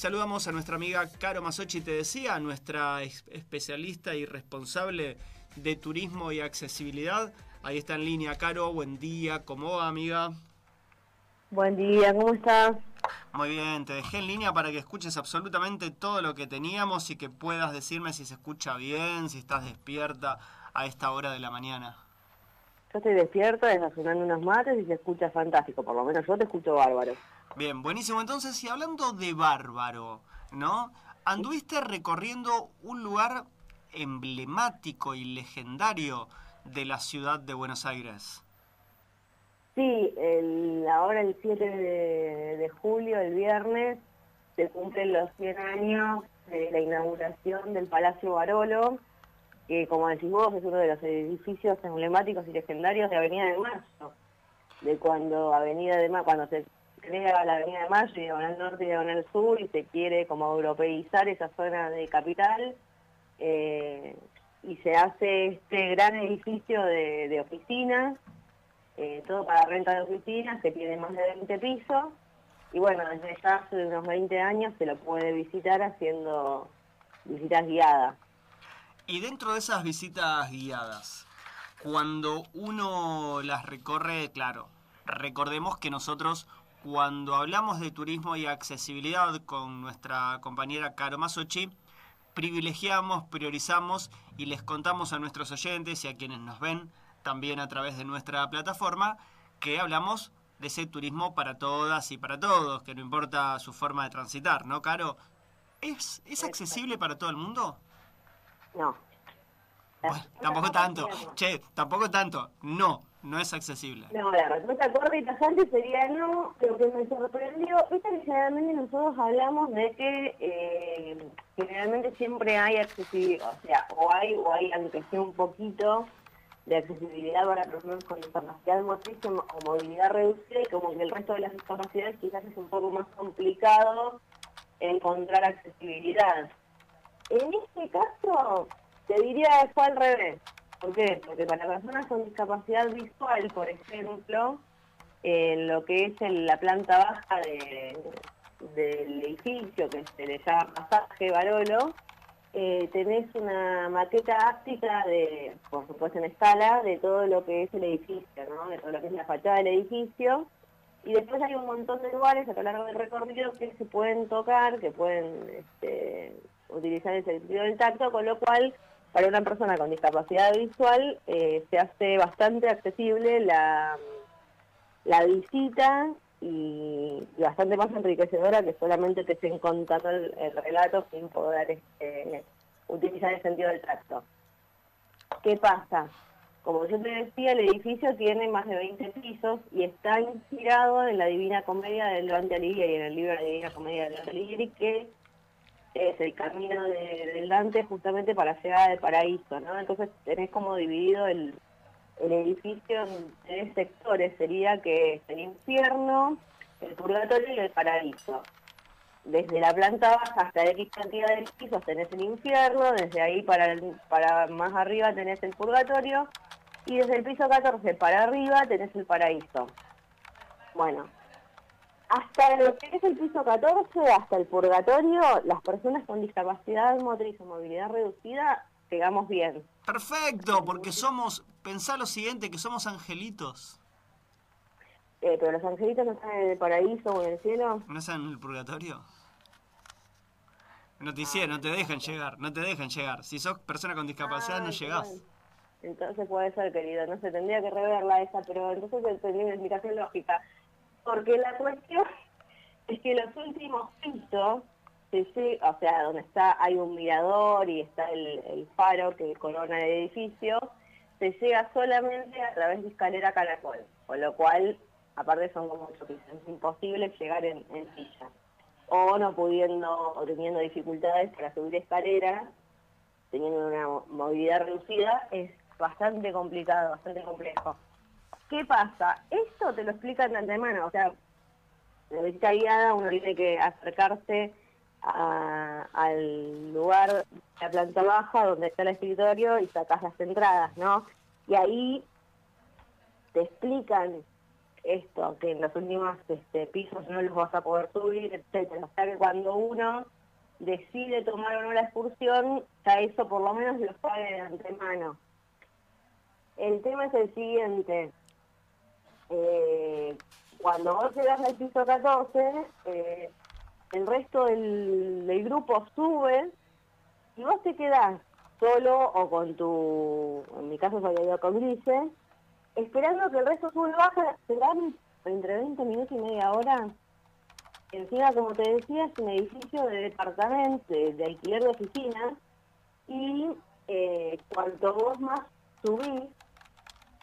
Saludamos a nuestra amiga Caro Masochi, te decía, nuestra especialista y responsable de turismo y accesibilidad. Ahí está en línea, Caro, buen día, ¿cómo va, amiga? Buen día, ¿cómo estás? Muy bien, te dejé en línea para que escuches absolutamente todo lo que teníamos y que puedas decirme si se escucha bien, si estás despierta a esta hora de la mañana. Yo estoy despierta, desayunando unos mates y se escucha fantástico, por lo menos yo te escucho bárbaro. Bien, buenísimo. Entonces, y hablando de bárbaro, ¿no? Anduviste recorriendo un lugar emblemático y legendario de la ciudad de Buenos Aires. Sí, el, ahora el 7 de, julio, el viernes, se cumplen los 100 años de la inauguración del Palacio Barolo, que como decís vos es uno de los edificios emblemáticos y legendarios de Avenida de Mayo, de cuando Avenida de Mayo, cuando se crea la Avenida de Mayo y al Norte y al Sur y se quiere como europeizar esa zona de capital, eh, y se hace este gran edificio de, oficinas, eh, todo para renta de oficinas, que tiene más de 20 pisos, y bueno, desde ya hace unos 20 años se lo puede visitar haciendo visitas guiadas. Y dentro de esas visitas guiadas, cuando uno las recorre, claro, recordemos que nosotros cuando hablamos de turismo y accesibilidad con nuestra compañera Caro Masochi, privilegiamos, priorizamos y les contamos a nuestros oyentes y a quienes nos ven también a través de nuestra plataforma que hablamos de ese turismo para todas y para todos, que no importa su forma de transitar, ¿no, Caro? ¿Es, es accesible para todo el mundo? No. tampoco tanto. Che, tampoco tanto. No, no es accesible. No, la respuesta corta y tajante sería no. Lo que me sorprendió es que generalmente nosotros hablamos de que eh, generalmente siempre hay accesibilidad, o sea, o hay, o hay, aunque sea un poquito, de accesibilidad para personas con discapacidad motriz o movilidad reducida y como que el resto de las discapacidades quizás es un poco más complicado encontrar accesibilidad. En este caso, te diría que fue al revés. ¿Por qué? Porque para personas con discapacidad visual, por ejemplo, en lo que es la planta baja del edificio, que se le llama Pasaje Barolo, eh, tenés una maqueta áptica de, por supuesto en escala, de todo lo que es el edificio, ¿no? de todo lo que es la fachada del edificio. Y después hay un montón de lugares a lo largo del recorrido que se pueden tocar, que pueden este, utilizar el sentido del tacto, con lo cual para una persona con discapacidad visual eh, se hace bastante accesible la, la visita y, bastante más enriquecedora que solamente te estén contando el, relato sin poder este, utilizar el sentido del tacto. ¿Qué pasa? Como yo te decía, el edificio tiene más de 20 pisos y está inspirado en la Divina Comedia del Dante Alighieri, en el libro de la Divina Comedia del Dante Alighieri, que es el camino de, del Dante justamente para llegar al paraíso, ¿no? Entonces tenés como dividido el, el edificio en tres sectores, sería que es el infierno, el purgatorio y el paraíso. Desde la planta baja hasta X cantidad de pisos tenés el infierno, desde ahí para, para más arriba tenés el purgatorio y desde el piso 14 para arriba tenés el paraíso. Bueno, hasta lo que es el piso 14, hasta el purgatorio, las personas con discapacidad motriz o movilidad reducida, llegamos bien. Perfecto, porque somos, pensá lo siguiente, que somos angelitos. Eh, pero los angelitos no están en el paraíso o en el cielo. ¿No están en el purgatorio? No te hicieron, no te dejan llegar, no te dejan llegar. Si sos persona con discapacidad no llegás. Entonces puede ser, querido, no se tendría que reverla esa, pero entonces tendría una explicación lógica. Porque la cuestión es que los últimos pisos, o sea, donde está hay un mirador y está el, faro que corona el edificio, se llega solamente a través de escalera caracol, con lo cual, aparte son como ocho pisos, es imposible llegar en, silla. O no pudiendo, o teniendo dificultades para subir escaleras, teniendo una movilidad reducida, es bastante complicado, bastante complejo. ¿Qué pasa? Esto te lo explican de antemano, o sea, la visita guiada uno tiene que acercarse al lugar de la planta baja donde está el escritorio y sacas las entradas, ¿no? Y ahí te explican esto, que en los últimos este, pisos no los vas a poder subir, etcétera. O sea que cuando uno decide tomar o no la excursión, ya eso por lo menos lo sabe de antemano. El tema es el siguiente. Eh, cuando vos llegas al piso 14, eh, el resto del, del, grupo sube y vos te quedás solo o con tu, en mi caso soy ido con Grise, esperando que el resto sube y baja, serán entre 20 minutos y media hora. Encima, como te decía, es un edificio de departamento, de, alquiler de oficinas, y eh, cuanto vos más subís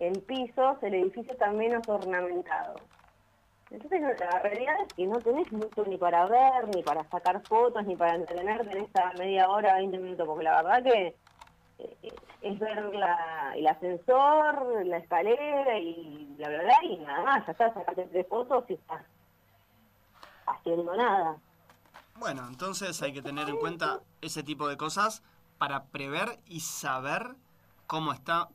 en pisos, el edificio está menos ornamentado. Entonces, la realidad es que no tenés mucho ni para ver, ni para sacar fotos, ni para entretenerte en esta media hora, 20 minutos, porque la verdad que eh, es ver la, el ascensor, la escalera y la verdad, y nada más, ya estás, sacaste fotos y estás haciendo nada. Bueno, entonces hay que tener en cuenta ese tipo de cosas para prever y saber cómo está,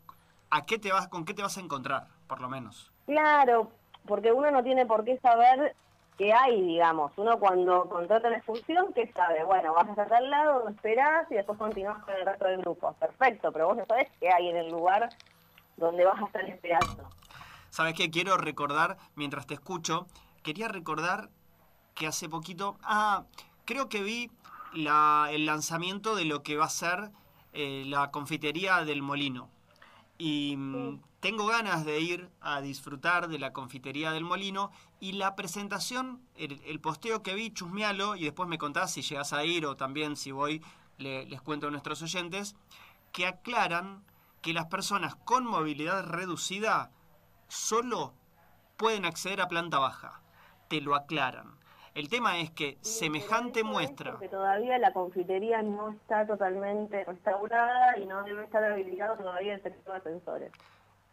a qué te vas, con qué te vas a encontrar, por lo menos. Claro, porque uno no tiene por qué saber qué hay, digamos. Uno cuando contrata la excursión, ¿qué sabe? Bueno, vas a estar al lado, esperás y después continúas con el resto del grupo. Perfecto, pero vos no sabés qué hay en el lugar donde vas a estar esperando. ¿Sabes qué? Quiero recordar, mientras te escucho, quería recordar que hace poquito, ah, creo que vi la, el lanzamiento de lo que va a ser eh, la confitería del Molino. Y mm, tengo ganas de ir a disfrutar de la confitería del Molino y la presentación, el, posteo que vi, chusmealo y después me contás si llegas a ir o también si voy, les cuento a nuestros oyentes, que aclaran que las personas con movilidad reducida solo pueden acceder a planta baja. Te lo aclaran. El tema es que semejante muestra... Que todavía la confitería no está totalmente restaurada y no debe estar habilitado todavía el sector de ascensores.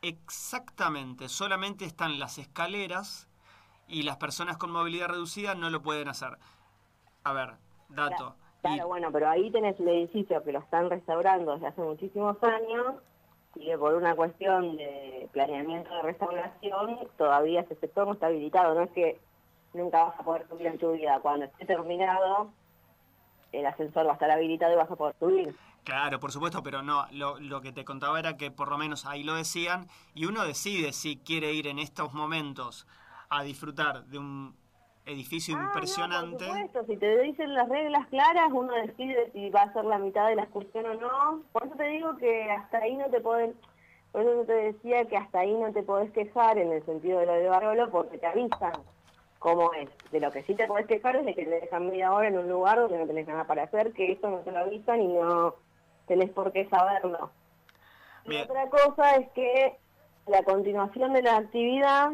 Exactamente, solamente están las escaleras y las personas con movilidad reducida no lo pueden hacer. A ver, dato. Claro, bueno, pero ahí tenés el edificio que lo están restaurando desde hace muchísimos años y que por una cuestión de planeamiento de restauración todavía ese sector no está habilitado. No es que nunca vas a poder subir en tu vida. Cuando esté terminado, el ascensor va a estar habilitado y vas a poder subir. Claro, por supuesto, pero no, lo, lo, que te contaba era que por lo menos ahí lo decían y uno decide si quiere ir en estos momentos a disfrutar de un edificio ah, impresionante. por supuesto, si te dicen las reglas claras, uno decide si va a ser la mitad de la excursión o no. Por eso te digo que hasta ahí no te pueden, por eso te decía que hasta ahí no te podés quejar en el sentido de lo de Barolo porque te avisan cómo es. De lo que sí te podés quejar es de que te dejan media hora en un lugar donde no tenés nada para hacer, que eso no te lo avisan y no tenés por qué saberlo. otra cosa es que la continuación de la actividad,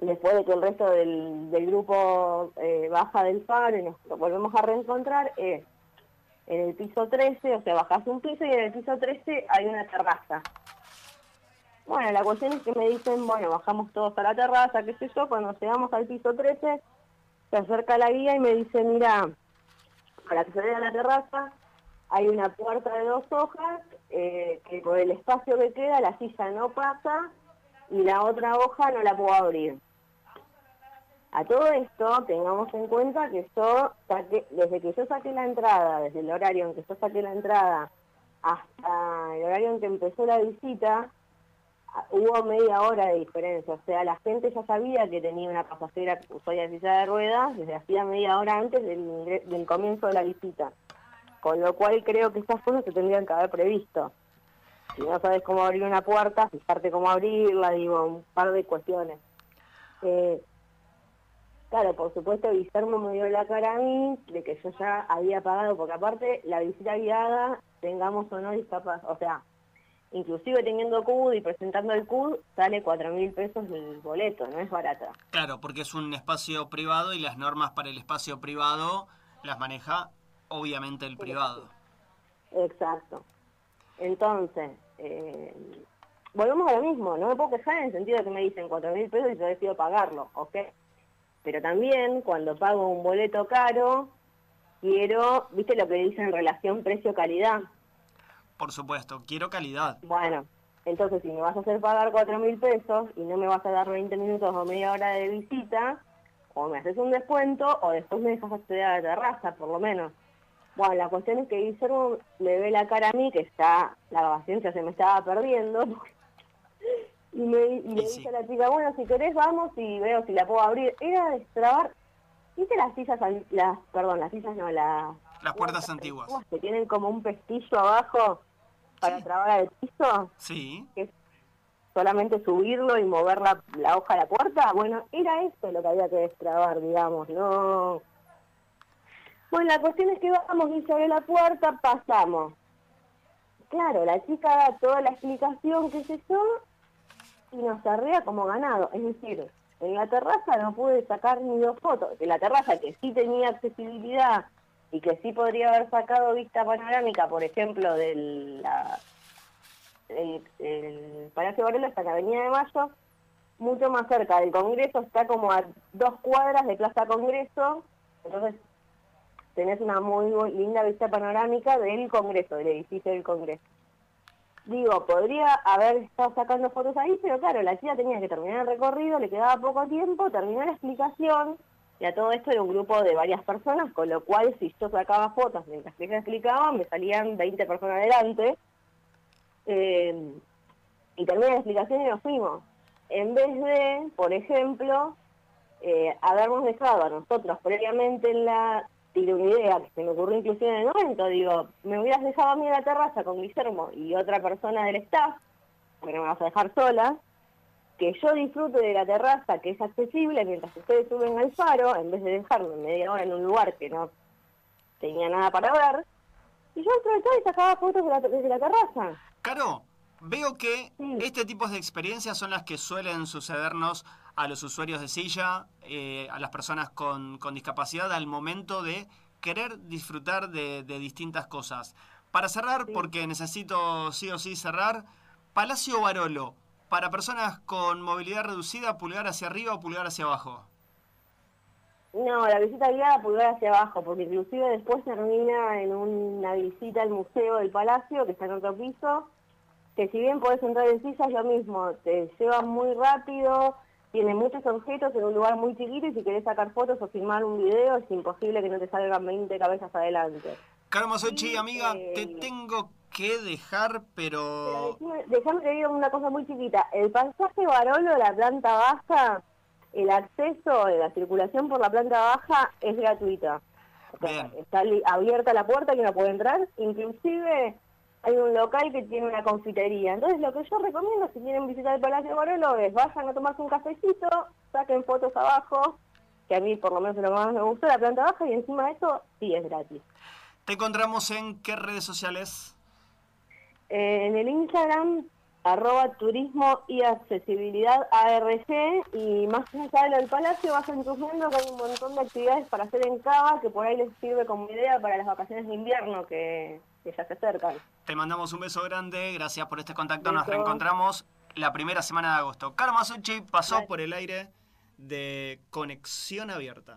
después de que el resto del, grupo eh, baja del faro y nos volvemos a reencontrar, es en el piso 13, o sea, bajás un piso y en el piso 13 hay una terraza. Bueno, la cuestión es que me dicen, bueno, bajamos todos a la terraza, qué sé yo, cuando llegamos al piso 13, se acerca la guía y me dice, mira, para se vea la terraza, hay una puerta de dos hojas, eh, que por el espacio que queda la silla no pasa y la otra hoja no la puedo abrir. A todo esto tengamos en cuenta que yo saqué, desde que yo saqué la entrada, desde el horario en que yo saqué la entrada hasta el horario en que empezó la visita, hubo media hora de diferencia, o sea, la gente ya sabía que tenía una pasajera usuaria de silla de ruedas desde hacía media hora antes del, comienzo de la visita, con lo cual creo que estas cosas se tendrían que haber previsto. Si no sabes cómo abrir una puerta, fijarte cómo abrirla, digo, un par de cuestiones. Eh, claro, por supuesto, Guillermo me dio la cara a mí de que yo ya había pagado, porque aparte la visita guiada, tengamos o no discapacidad, o sea, inclusive teniendo CUD y presentando el CUD, sale cuatro mil pesos el boleto, no es barata. Claro, porque es un espacio privado y las normas para el espacio privado las maneja obviamente el privado. Exacto. Entonces, eh, volvemos a lo mismo, no me puedo quejar en el sentido de que me dicen cuatro mil pesos y yo decido pagarlo, ¿ok? Pero también cuando pago un boleto caro, quiero, viste lo que dicen relación precio-calidad por supuesto, quiero calidad. Bueno, Entonces, si me vas a hacer pagar cuatro mil pesos y no me vas a dar 20 minutos o media hora de visita, o me haces un descuento o después me dejas acceder a la terraza, por lo menos. Bueno, la cuestión es que Guillermo me ve la cara a mí, que está, la paciencia se me estaba perdiendo, y, me, y le dice a la chica, bueno, si querés vamos y veo si la puedo abrir. Era destrabar, ¿viste las sillas, las, perdón, las sillas no, las... Las puertas antiguas. Que tienen como un pestillo abajo para trabar al piso. Sí. Que es solamente subirlo y mover la, la hoja de la puerta. Bueno, era eso lo que había que destrabar, digamos, no... Bueno, la cuestión es que vamos y sobre la puerta, pasamos. Claro, la chica da toda la explicación, que se yo, y nos arrea como ganado. Es decir, en la terraza no pude sacar ni dos fotos. En la terraza que sí tenía accesibilidad y que sí podría haber sacado vista panorámica, por ejemplo, del la, el, Palacio Varela en la Avenida de Mayo, mucho más cerca del Congreso, está como a dos cuadras de Plaza Congreso, entonces tenés una muy linda vista panorámica del Congreso, del edificio del Congreso. Digo, podría haber estado sacando fotos ahí, pero claro, la chica tenía que terminar el recorrido, le quedaba poco tiempo, terminó la explicación, y a todo esto era un grupo de varias personas, con lo cual si yo sacaba fotos mientras ella explicaba, me salían 20 personas adelante. Eh, y terminé la explicación y nos fuimos. En vez de, por ejemplo, eh, habernos dejado a nosotros previamente en la tiene una idea que se me ocurrió inclusive en el momento, digo, me hubieras dejado a mí en la terraza con Guillermo y otra persona del staff, porque no me vas a dejar sola, que yo disfrute de la terraza que es accesible mientras ustedes suben al faro, en vez de dejarme media hora en un lugar que no tenía nada para ver, y yo aprovechaba y sacaba fotos de la, desde la terraza. Caro, veo que este tipo de experiencias son las que suelen sucedernos a los usuarios de silla, eh, a las personas con, discapacidad al momento de querer disfrutar de, distintas cosas. Para cerrar, porque necesito sí o sí cerrar, Palacio Barolo, para personas con movilidad reducida, pulgar hacia arriba o pulgar hacia abajo. No, la visita guiada pulgar hacia abajo, porque inclusive después termina en una visita al museo del palacio, que está en otro piso, que si bien podés entrar en silla, yo mismo, te lleva muy rápido, tiene muchos objetos en un lugar muy chiquito y si querés sacar fotos o filmar un video es imposible que no te salgan 20 cabezas adelante. Carmen Sochi, amiga, te eh, tengo que dejar, pero... pero déjame que diga una cosa muy chiquita. El pasaje Barolo, la planta baja, el acceso, la circulación por la planta baja es gratuita. está abierta la puerta que no puede entrar, inclusive hay un local que tiene una confitería. Entonces lo que yo recomiendo si quieren visitar el Palacio Barolo es vayan a tomarse un cafecito, saquen fotos abajo, que a mí por lo menos lo más me gustó, la planta baja, y encima de eso sí es gratis. ¿Te encontramos en qué redes sociales? Eh, en el Instagram, arroba turismo y accesibilidad ARG, y más allá de lo del Palacio, vayan chusmeando que hay un montón de actividades para hacer en Cava, que por ahí les sirve como idea para las vacaciones de invierno que que ya se acercan. Te mandamos un beso grande, gracias por este contacto, nos reencontramos la primera semana de agosto. Karma Suchi pasó por el aire de Conexión Abierta.